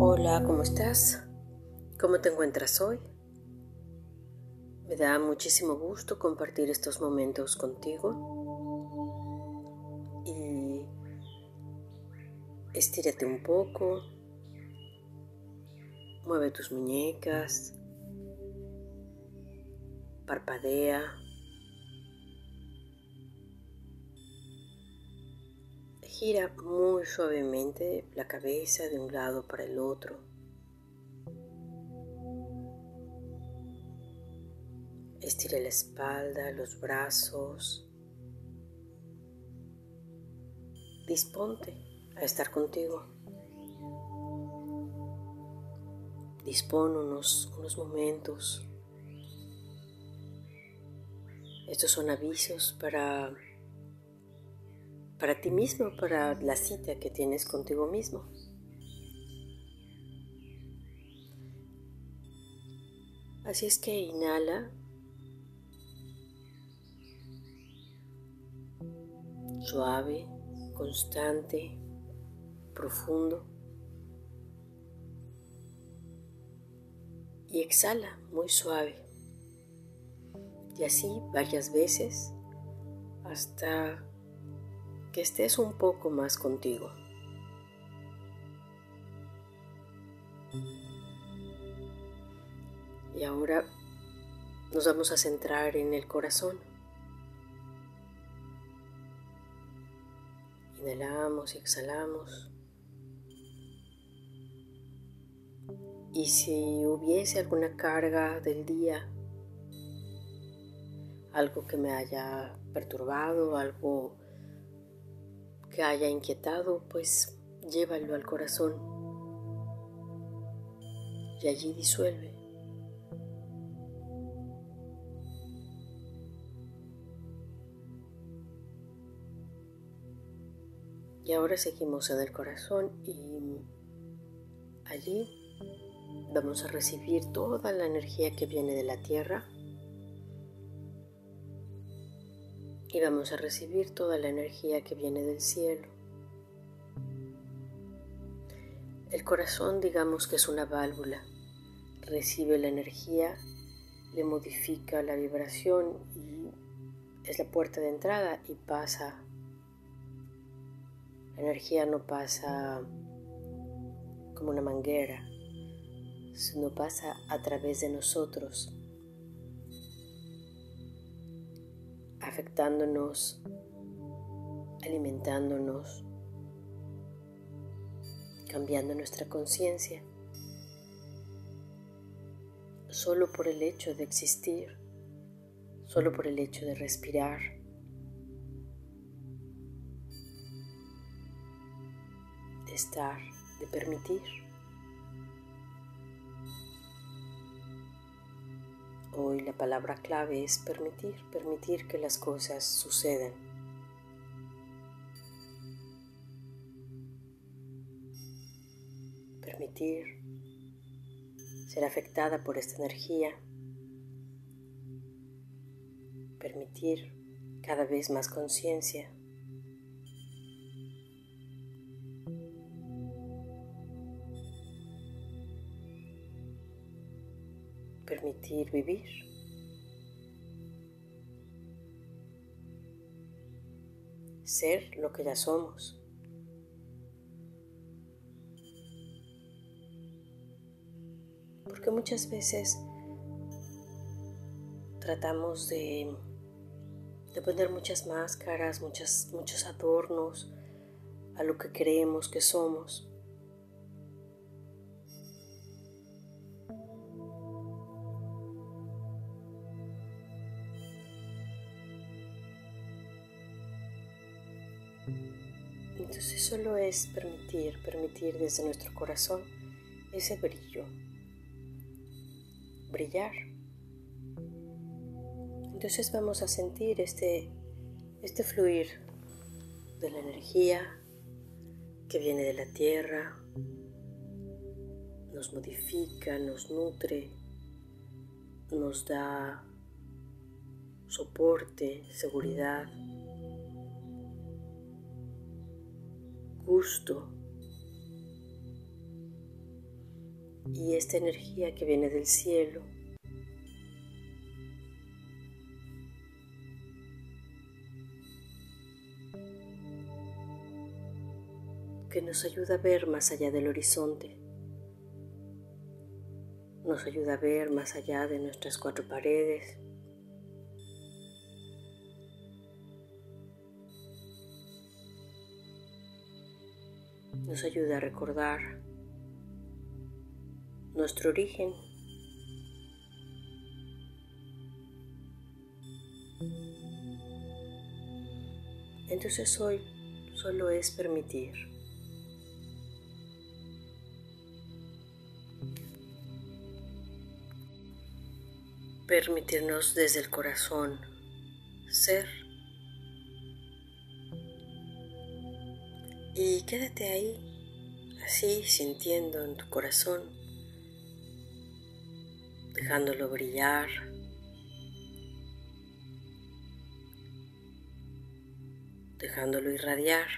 Hola, ¿cómo estás? ¿Cómo te encuentras hoy? Me da muchísimo gusto compartir estos momentos contigo. Y estírate un poco. Mueve tus muñecas. Parpadea. Gira muy suavemente la cabeza de un lado para el otro. Estira la espalda, los brazos. Disponte a estar contigo. Dispón unos, unos momentos. Estos son avisos para para ti mismo, para la cita que tienes contigo mismo. Así es que inhala. Suave, constante, profundo. Y exhala muy suave. Y así varias veces hasta que estés un poco más contigo. Y ahora nos vamos a centrar en el corazón. Inhalamos y exhalamos. Y si hubiese alguna carga del día, algo que me haya perturbado, algo que haya inquietado, pues llévalo al corazón y allí disuelve. Y ahora seguimos en el corazón y allí vamos a recibir toda la energía que viene de la tierra y vamos a recibir toda la energía que viene del cielo. El corazón digamos que es una válvula, recibe la energía, le modifica la vibración y es la puerta de entrada y pasa. La energía no pasa como una manguera, sino pasa a través de nosotros afectándonos, alimentándonos, cambiando nuestra conciencia, solo por el hecho de existir, solo por el hecho de respirar. de estar, de permitir. Hoy la palabra clave es permitir, permitir que las cosas sucedan. Permitir ser afectada por esta energía. Permitir cada vez más conciencia. Permitir vivir. Ser lo que ya somos. Porque muchas veces tratamos de, poner muchas máscaras, muchas, muchos adornos a lo que creemos que somos. Entonces solo es permitir, permitir desde nuestro corazón ese brillo, brillar. Entonces vamos a sentir este, este fluir de la energía que viene de la tierra, nos modifica, nos nutre, nos da soporte, seguridad. Gusto. Y esta energía que viene del cielo que nos ayuda a ver más allá del horizonte, nos ayuda a ver más allá de nuestras cuatro paredes. Nos ayuda a recordar nuestro origen. Entonces hoy solo es permitir. permitirnos desde el corazón ser. Y quédate ahí, así sintiendo en tu corazón, dejándolo brillar. dejándolo irradiar.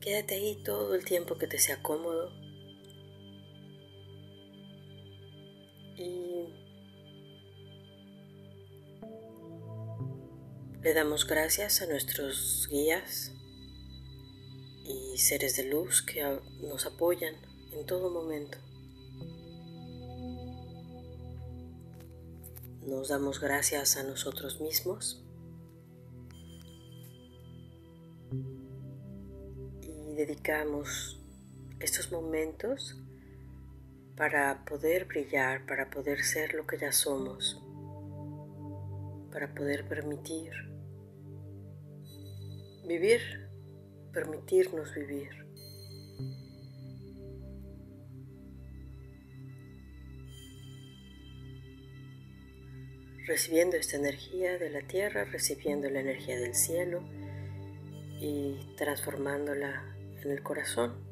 Quédate ahí todo el tiempo que te sea cómodo. Y le damos gracias a nuestros guías y seres de luz que nos apoyan en todo momento. Nos damos gracias a nosotros mismos dedicamos estos momentos para poder brillar, para poder ser lo que ya somos, para poder permitir vivir, permitirnos vivir. Recibiendo esta energía de la tierra, recibiendo la energía del cielo y transformándola en el corazón.